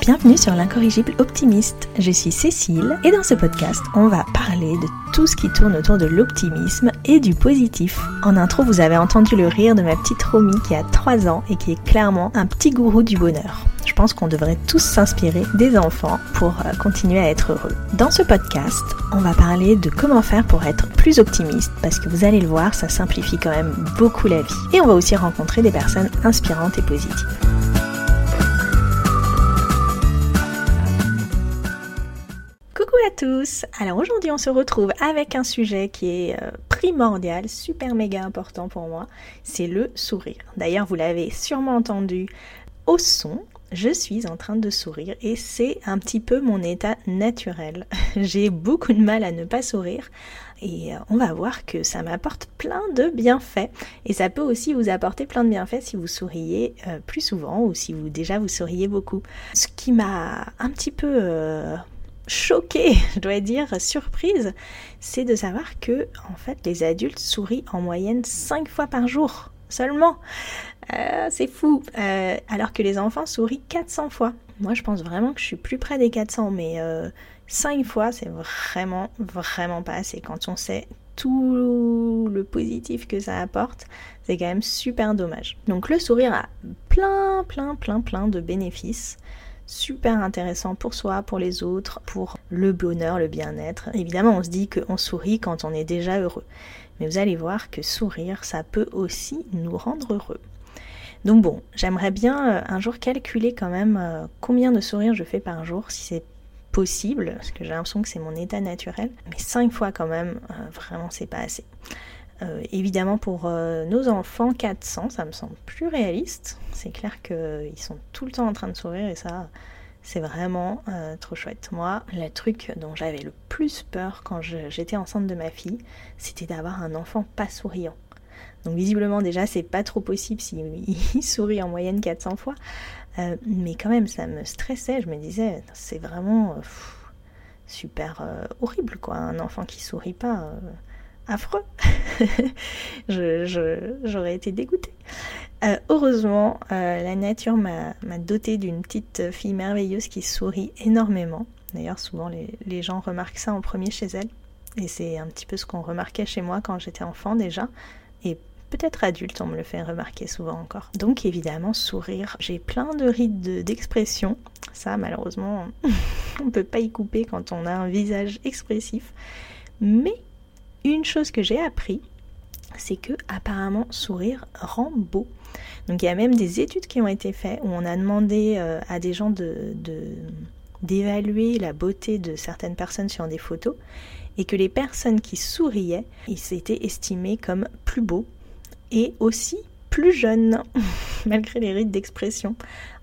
Bienvenue sur l'incorrigible optimiste. Je suis Cécile et dans ce podcast, on va parler de tout ce qui tourne autour de l'optimisme et du positif. En intro, vous avez entendu le rire de ma petite Romy qui a 3 ans et qui est clairement un petit gourou du bonheur. Je pense qu'on devrait tous s'inspirer des enfants pour euh, continuer à être heureux. Dans ce podcast, on va parler de comment faire pour être plus optimiste parce que vous allez le voir, ça simplifie quand même beaucoup la vie. Et on va aussi rencontrer des personnes inspirantes et positives. à tous Alors aujourd'hui on se retrouve avec un sujet qui est euh, primordial, super méga important pour moi, c'est le sourire. D'ailleurs vous l'avez sûrement entendu au son, je suis en train de sourire et c'est un petit peu mon état naturel. J'ai beaucoup de mal à ne pas sourire et euh, on va voir que ça m'apporte plein de bienfaits et ça peut aussi vous apporter plein de bienfaits si vous souriez euh, plus souvent ou si vous déjà vous souriez beaucoup. Ce qui m'a un petit peu choquée, je dois dire, surprise, c'est de savoir que en fait les adultes sourient en moyenne 5 fois par jour seulement. Euh, c'est fou. Euh, alors que les enfants sourient 400 fois. Moi je pense vraiment que je suis plus près des 400, mais 5 euh, fois c'est vraiment, vraiment pas assez. Quand on sait tout le positif que ça apporte, c'est quand même super dommage. Donc le sourire a plein, plein, plein, plein de bénéfices super intéressant pour soi, pour les autres, pour le bonheur, le bien-être. Évidemment, on se dit qu'on sourit quand on est déjà heureux. Mais vous allez voir que sourire, ça peut aussi nous rendre heureux. Donc bon, j'aimerais bien euh, un jour calculer quand même euh, combien de sourires je fais par jour, si c'est possible, parce que j'ai l'impression que c'est mon état naturel. Mais 5 fois quand même, euh, vraiment, c'est pas assez. Évidemment, pour nos enfants, 400, ça me semble plus réaliste. C'est clair qu'ils sont tout le temps en train de sourire et ça, c'est vraiment trop chouette. Moi, le truc dont j'avais le plus peur quand j'étais enceinte de ma fille, c'était d'avoir un enfant pas souriant. Donc visiblement déjà c'est pas trop possible s'il sourit en moyenne 400 fois. mais quand même ça me stressait, je me disais c'est vraiment super horrible quoi, un enfant qui sourit pas affreux. J'aurais été dégoûtée. Euh, heureusement, euh, la nature m'a doté d'une petite fille merveilleuse qui sourit énormément. D'ailleurs, souvent les, gens remarquent ça en premier chez elle. Et c'est un petit peu ce qu'on remarquait chez moi quand j'étais enfant déjà. Et peut-être adulte, on me le fait remarquer souvent encore. Donc évidemment, sourire. J'ai plein de rides d'expression. ça, malheureusement, on ne peut pas y couper quand on a un visage expressif. Mais une chose que j'ai appris, c'est que apparemment sourire rend beau. Donc il y a même des études qui ont été faites où on a demandé euh, à des gens de, d'évaluer la beauté de certaines personnes sur des photos et que les personnes qui souriaient, ils s'étaient estimés comme plus beaux et aussi plus jeunes, malgré les rites d'expression.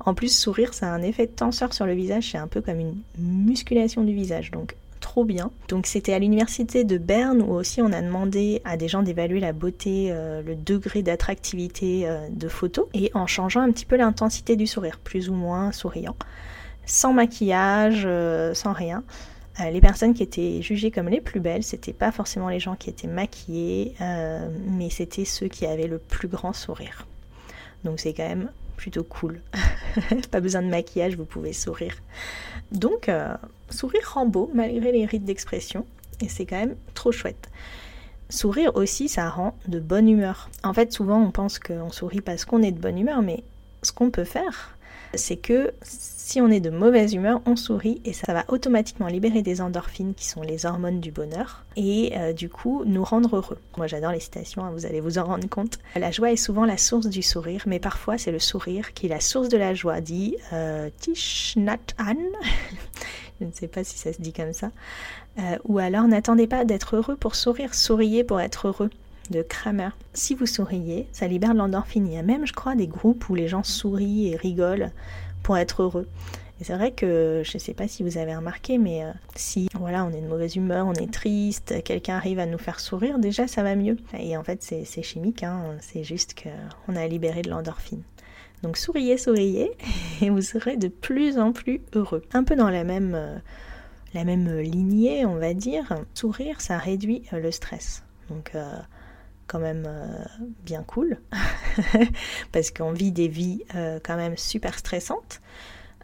En plus, sourire, ça a un effet tenseur sur le visage, c'est un peu comme une musculation du visage. Donc trop bien. Donc c'était à l'université de Berne où aussi on a demandé à des gens d'évaluer la beauté, euh, le degré d'attractivité euh, de photos et en changeant un petit peu l'intensité du sourire, plus ou moins souriant, sans maquillage, euh, sans rien. Les personnes qui étaient jugées comme les plus belles, c'était pas forcément les gens qui étaient maquillés, mais c'était ceux qui avaient le plus grand sourire. Donc c'est quand même plutôt cool. pas besoin de maquillage, vous pouvez sourire. Donc, euh, sourire rend beau malgré les rites d'expression, et c'est quand même trop chouette. Sourire aussi, ça rend de bonne humeur. En fait, souvent on pense qu'on sourit parce qu'on est de bonne humeur, mais ce qu'on peut faire, c'est que si on est de mauvaise humeur, on sourit et ça va automatiquement libérer des endorphines qui sont les hormones du bonheur et euh, du coup nous rendre heureux. Moi j'adore les citations, hein, vous allez vous en rendre compte. La joie est souvent la source du sourire, mais parfois c'est le sourire qui est la source de la joie, dit euh, Tish Nat An. Je ne sais pas si ça se dit comme ça. Euh, ou alors n'attendez pas d'être heureux pour sourire, souriez pour être heureux de Kramer. Si vous souriez, ça libère de l'endorphine. Il y a même, je crois, des groupes où les gens sourient et rigolent pour être heureux. Et c'est vrai que je ne sais pas si vous avez remarqué, mais euh, si voilà, on est de mauvaise humeur, on est triste, quelqu'un arrive à nous faire sourire, déjà ça va mieux. Et en fait, c'est chimique, hein, c'est juste qu'on a libéré de l'endorphine. Donc souriez, souriez, et vous serez de plus en plus heureux. Un peu dans la même, euh, la même lignée, on va dire, sourire, ça réduit euh, le stress. Donc quand même bien cool, parce qu'on vit des vies quand même super stressantes.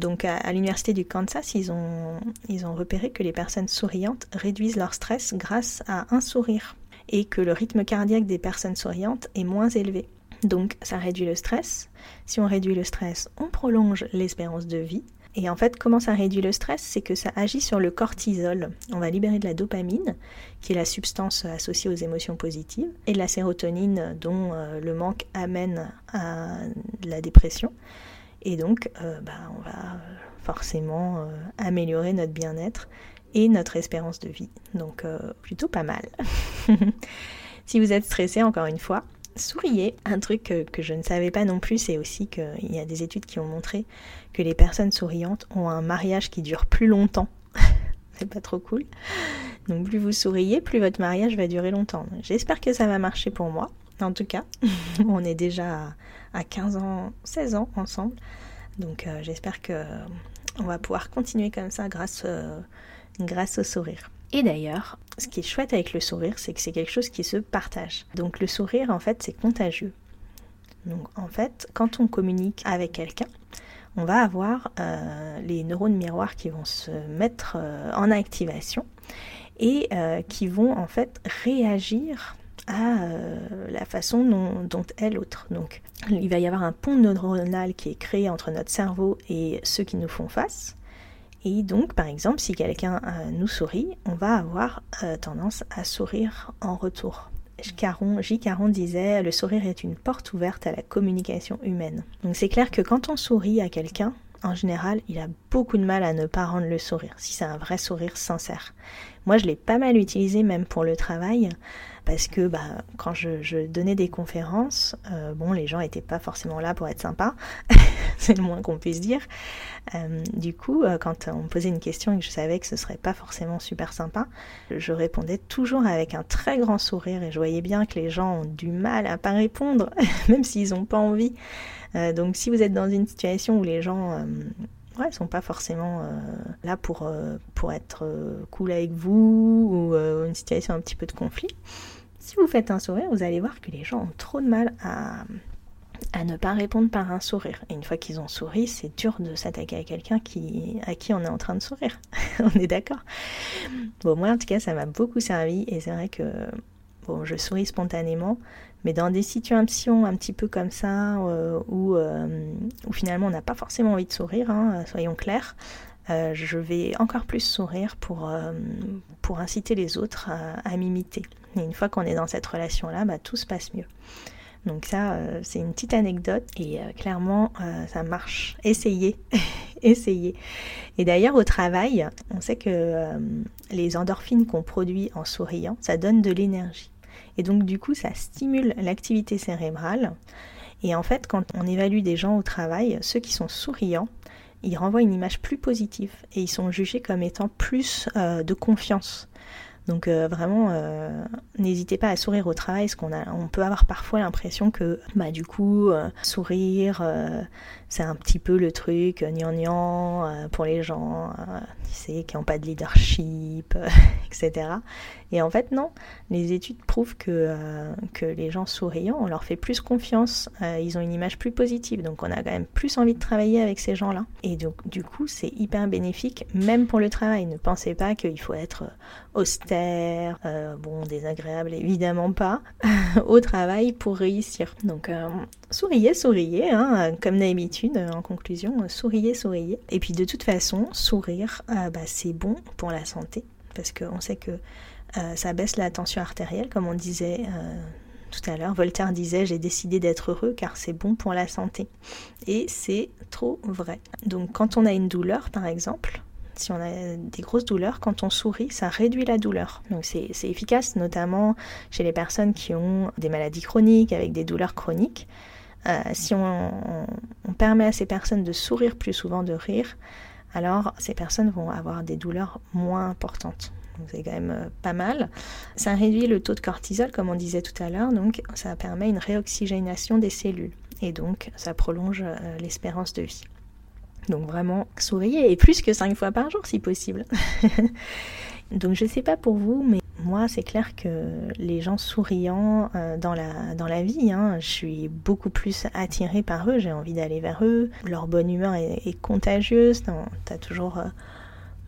Donc à, l'université du Kansas, ils ont, ils ont repéré que les personnes souriantes réduisent leur stress grâce à un sourire et que le rythme cardiaque des personnes souriantes est moins élevé. Donc ça réduit le stress. Si on réduit le stress, on prolonge l'espérance de vie. Et en fait, comment ça réduit le stress C'est que ça agit sur le cortisol. On va libérer de la dopamine, qui est la substance associée aux émotions positives, et de la sérotonine, dont euh, le manque amène à la dépression. Et donc, euh, bah, on va forcément euh, améliorer notre bien-être et notre espérance de vie. Donc, plutôt pas mal. si vous êtes stressé, encore une fois, souriez. Un truc que, je ne savais pas non plus, c'est aussi qu'il y a des études qui ont montré que les personnes souriantes ont un mariage qui dure plus longtemps. c'est pas trop cool. Donc plus vous souriez, plus votre mariage va durer longtemps. J'espère que ça va marcher pour moi. En tout cas, on est déjà à 15 ans, 16 ans ensemble. Donc euh, j'espère que on va pouvoir continuer comme ça grâce, euh, grâce au sourire. Et d'ailleurs, ce qui est chouette avec le sourire, c'est que c'est quelque chose qui se partage. Donc le sourire, en fait, c'est contagieux. Donc en fait, quand on communique avec quelqu'un, on va avoir euh, les neurones miroirs qui vont se mettre euh, en activation et euh, qui vont en fait réagir à la façon dont, dont est l'autre. Donc il va y avoir un pont neuronal qui est créé entre notre cerveau et ceux qui nous font face. Et donc, par exemple, si quelqu'un euh, nous sourit, on va avoir euh, tendance à sourire en retour. J. Caron disait Le sourire est une porte ouverte à la communication humaine. Donc, c'est clair que quand on sourit à quelqu'un, en général, il a beaucoup de mal à ne pas rendre le sourire, si c'est un vrai sourire sincère. Moi, je l'ai pas mal utilisé même pour le travail, parce que bah, quand je, donnais des conférences, euh, bon, les gens n'étaient pas forcément là pour être sympas, c'est le moins qu'on puisse dire. Euh, du coup, euh, quand on me posait une question et que je savais que ce serait pas forcément super sympa, je répondais toujours avec un très grand sourire et je voyais bien que les gens ont du mal à pas répondre, même s'ils n'ont pas envie. donc, si vous êtes dans une situation où les gens ouais, sont pas forcément euh, là pour, euh, pour être euh, cool avec vous ou une situation un petit peu de conflit. Si vous faites un sourire, vous allez voir que les gens ont trop de mal à, à ne pas répondre par un sourire. Et une fois qu'ils ont souri, c'est dur de s'attaquer à quelqu'un qui, à qui on est en train de sourire. on est d'accord Bon, moi en tout cas, ça m'a beaucoup servi et c'est vrai que bon, je souris spontanément, mais dans des situations un petit peu comme ça, euh, euh, où, finalement on n'a pas forcément envie de sourire, hein, soyons clairs, euh, je vais encore plus sourire pour, pour inciter les autres à, m'imiter. Et une fois qu'on est dans cette relation-là, bah, tout se passe mieux. Donc ça, c'est une petite anecdote et clairement, ça marche. Essayez, essayez. Et d'ailleurs, au travail, on sait que les endorphines qu'on produit en souriant, ça donne de l'énergie. Et donc du coup, ça stimule l'activité cérébrale. Et en fait, quand on évalue des gens au travail, ceux qui sont souriants, ils renvoient une image plus positive et ils sont jugés comme étant plus euh, de confiance. Donc euh, vraiment, euh, n'hésitez pas à sourire au travail, parce qu'on on peut avoir parfois l'impression que, bah du coup, sourire, c'est un petit peu le truc gnangnan pour les gens, tu sais, qui n'ont pas de leadership, etc. Et en fait, non. Les études prouvent que, euh, que les gens souriants, on leur fait plus confiance. Euh, ils ont une image plus positive. Donc, on a quand même plus envie de travailler avec ces gens-là. Et donc, du coup, c'est hyper bénéfique, même pour le travail. Ne pensez pas qu'il faut être austère, euh, bon, désagréable, évidemment pas, au travail pour réussir. Donc, souriez, souriez, hein, comme d'habitude, en conclusion, souriez, souriez. Et puis, de toute façon, sourire, bah, c'est bon pour la santé. Parce qu'on sait que euh, ça baisse la tension artérielle, comme on disait euh, tout à l'heure. Voltaire disait J'ai décidé d'être heureux car c'est bon pour la santé. Et c'est trop vrai. Donc, quand on a une douleur, par exemple, si on a des grosses douleurs, quand on sourit, ça réduit la douleur. Donc c'est efficace, notamment chez les personnes qui ont des maladies chroniques, avec des douleurs chroniques. Euh, si on, permet à ces personnes de sourire plus souvent, de rire, alors ces personnes vont avoir des douleurs moins importantes c'est quand même euh, pas mal. Ça réduit le taux de cortisol, comme on disait tout à l'heure, donc ça permet une réoxygénation des cellules. Et donc, ça prolonge euh, l'espérance de vie. Donc vraiment, souriez, et plus que 5 fois par jour si possible. donc je sais pas pour vous, mais moi, c'est clair que les gens souriants euh, dans, la, dans la vie, hein, je suis beaucoup plus attirée par eux, j'ai envie d'aller vers eux. Leur bonne humeur est, contagieuse, t'as toujours. Euh,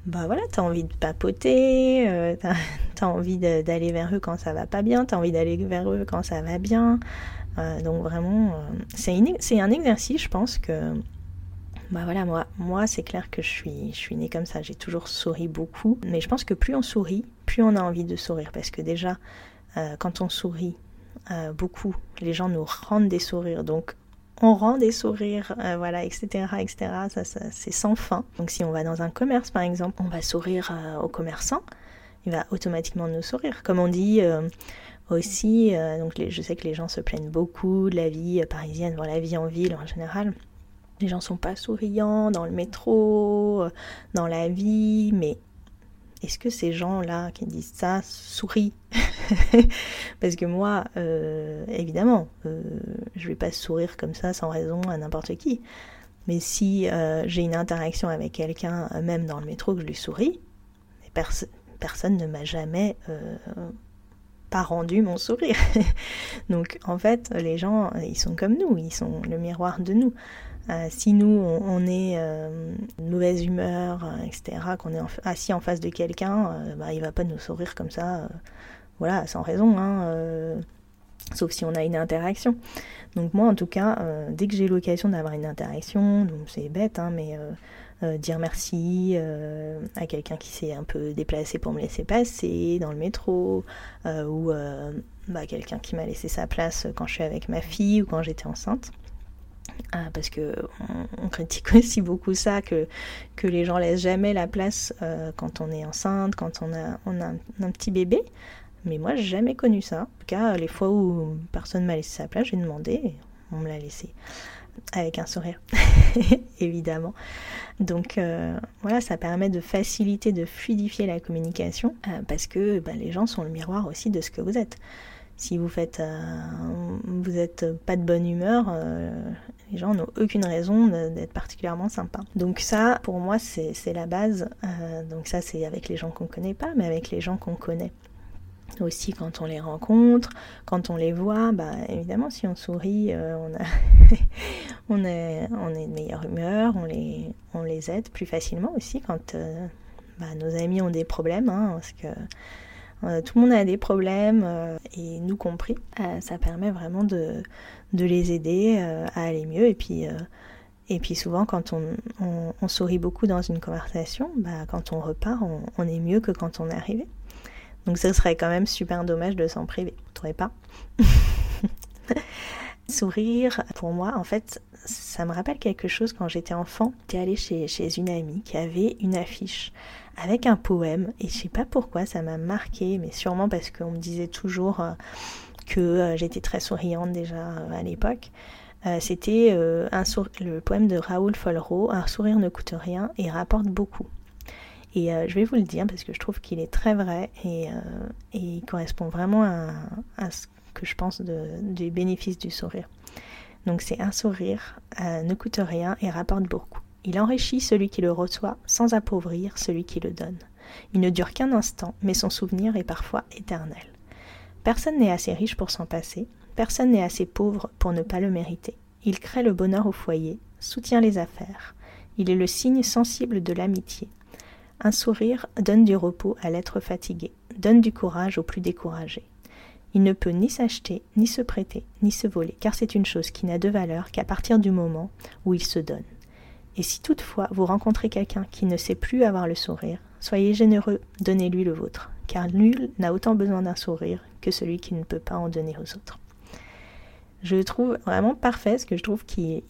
bah voilà, t'as envie de papoter, euh, t'as as envie d'aller vers eux quand ça va pas bien, t'as envie d'aller vers eux quand ça va bien. donc vraiment, c'est un exercice, je pense que bah voilà, moi, moi c'est clair que je suis, je suis née comme ça. J'ai toujours souri beaucoup. Mais je pense que plus on sourit, plus on a envie de sourire. Parce que déjà, euh, quand on sourit euh, beaucoup, les gens nous rendent des sourires. Donc, on rend des sourires, euh, voilà, etc., etc. Ça, ça c'est sans fin. Donc, si on va dans un commerce, par exemple, on va sourire au commerçant. Il va automatiquement nous sourire. Comme on dit aussi, donc je sais que les gens se plaignent beaucoup de la vie parisienne, voilà, la vie en ville en général les gens sont pas souriants dans le métro, euh, dans la vie, mais est-ce que ces gens-là qui disent ça sourient Parce que moi, euh, évidemment, euh, je vais pas sourire comme ça sans raison à n'importe qui. Mais si j'ai une interaction avec quelqu'un, même dans le métro, que je lui souris, personne ne m'a jamais pas rendu mon sourire. Donc en fait, les gens, ils sont comme nous, ils sont le miroir de nous. Euh, si nous, on, est euh, de mauvaise humeur, euh, etc., qu'on est assis en face de quelqu'un, bah, il va pas nous sourire comme ça, voilà, sans raison, hein, sauf si on a une interaction. Donc moi, en tout cas, dès que j'ai l'occasion d'avoir une interaction, donc c'est bête, hein, mais dire merci à quelqu'un qui s'est un peu déplacé pour me laisser passer dans le métro, ou bah, quelqu'un qui m'a laissé sa place quand je suis avec ma fille ou quand j'étais enceinte. Ah, parce que on, critique aussi beaucoup ça, que, les gens laissent jamais la place euh, quand on est enceinte, quand on a, on a un, petit bébé. Mais moi, j'ai jamais connu ça. En tout cas, les fois où personne m'a laissé sa place, j'ai demandé, on me l'a laissé. Avec un sourire, évidemment. Donc euh, voilà, ça permet de faciliter, de fluidifier la communication, euh, parce que bah, les gens sont le miroir aussi de ce que vous êtes si vous faites, vous êtes pas de bonne humeur, les gens n'ont aucune raison d'être particulièrement sympas. Donc ça, pour moi, c'est la base. Euh, donc ça, c'est avec les gens qu'on connaît pas, mais avec les gens qu'on connaît. Aussi quand on les rencontre, quand on les voit, bah évidemment si on sourit, euh, on, est, de meilleure humeur, on les, aide plus facilement aussi quand euh, bah, nos amis ont des problèmes, hein, parce que tout le monde a des problèmes, et nous compris. ça permet vraiment de, les aider euh, à aller mieux. Et puis, euh, souvent, quand on, on, sourit beaucoup dans une conversation, bah, quand on repart, on, est mieux que quand on est arrivé. Donc ce serait quand même super dommage de s'en priver. Vous trouvez pas? Sourire, pour moi, en fait, ça me rappelle quelque chose quand j'étais enfant. J'étais allée chez une amie qui avait une affiche avec un poème et je sais pas pourquoi ça m'a marqué, mais sûrement parce qu'on me disait toujours euh, que euh, j'étais très souriante déjà euh, à l'époque. Euh, c'était le poème de Raoul Follereau, Un sourire ne coûte rien et rapporte beaucoup. Et je vais vous le dire parce que je trouve qu'il est très vrai et, il correspond vraiment à, ce que je pense du bénéfice du sourire. Donc c'est un sourire, ne coûte rien et rapporte beaucoup. Il enrichit celui qui le reçoit sans appauvrir celui qui le donne. Il ne dure qu'un instant, mais son souvenir est parfois éternel. Personne n'est assez riche pour s'en passer, personne n'est assez pauvre pour ne pas le mériter. Il crée le bonheur au foyer, soutient les affaires. Il est le signe sensible de l'amitié. Un sourire donne du repos à l'être fatigué, donne du courage aux plus découragés. Il ne peut ni s'acheter, ni se prêter, ni se voler, car c'est une chose qui n'a de valeur qu'à partir du moment où il se donne. Et si toutefois vous rencontrez quelqu'un qui ne sait plus avoir le sourire, soyez généreux, donnez-lui le vôtre car nul n'a autant besoin d'un sourire que celui qui ne peut pas en donner aux autres. Je trouve vraiment parfait, parce que je trouve qu'il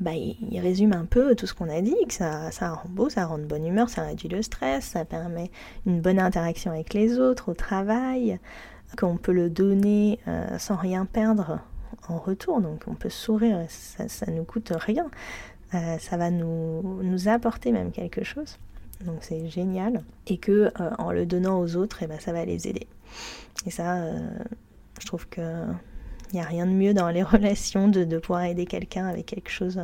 bah, résume un peu tout ce qu'on a dit, que ça, ça rend beau, ça rend de bonne humeur, ça réduit le stress, ça permet une bonne interaction avec les autres au travail, qu'on peut le donner euh, sans rien perdre en retour, donc on peut sourire, ça ne nous coûte rien, euh, ça va nous, nous apporter même quelque chose donc c'est génial, et que euh, en le donnant aux autres, et eh ben, ça va les aider. Et ça, euh, je trouve que il n'y a rien de mieux dans les relations de, de pouvoir aider quelqu'un avec quelque chose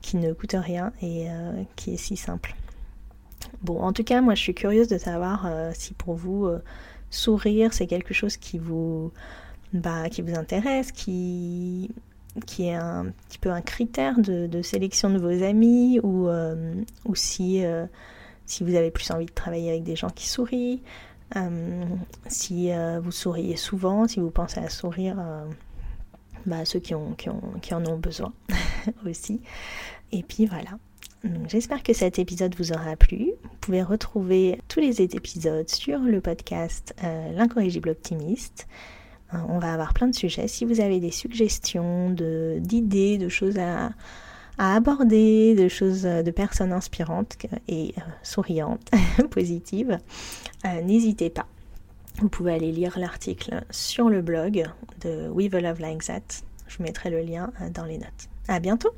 qui ne coûte rien et qui est si simple. bon, en tout cas, moi je suis curieuse de savoir si pour vous sourire c'est quelque chose qui vous, bah, qui vous intéresse, qui, qui est un petit peu un critère de, sélection de vos amis ou, euh, euh, si vous avez plus envie de travailler avec des gens qui sourient, euh, si vous souriez souvent, si vous pensez à sourire bah, à ceux qui, ont, qui, ont, qui en ont besoin aussi. Et puis voilà. J'espère que cet épisode vous aura plu. Vous pouvez retrouver tous les épisodes sur le podcast L'incorrigible optimiste. Hein, on va avoir plein de sujets. Si vous avez des suggestions, d'idées, de, choses à, aborder, de choses, euh, de personnes inspirantes et euh, souriantes, positives, euh, n'hésitez pas. Vous pouvez aller lire l'article sur le blog de We Love Like That. Je vous mettrai le lien dans les notes. À bientôt!